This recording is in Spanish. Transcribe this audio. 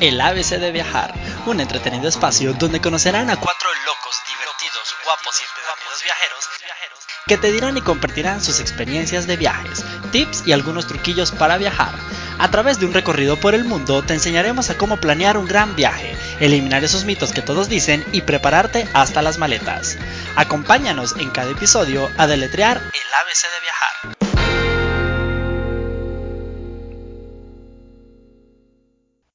El ABC de Viajar, un entretenido espacio donde conocerán a cuatro locos, divertidos, guapos y entretenidos viajeros que te dirán y compartirán sus experiencias de viajes, tips y algunos truquillos para viajar. A través de un recorrido por el mundo te enseñaremos a cómo planear un gran viaje, eliminar esos mitos que todos dicen y prepararte hasta las maletas. Acompáñanos en cada episodio a deletrear el ABC de viajar.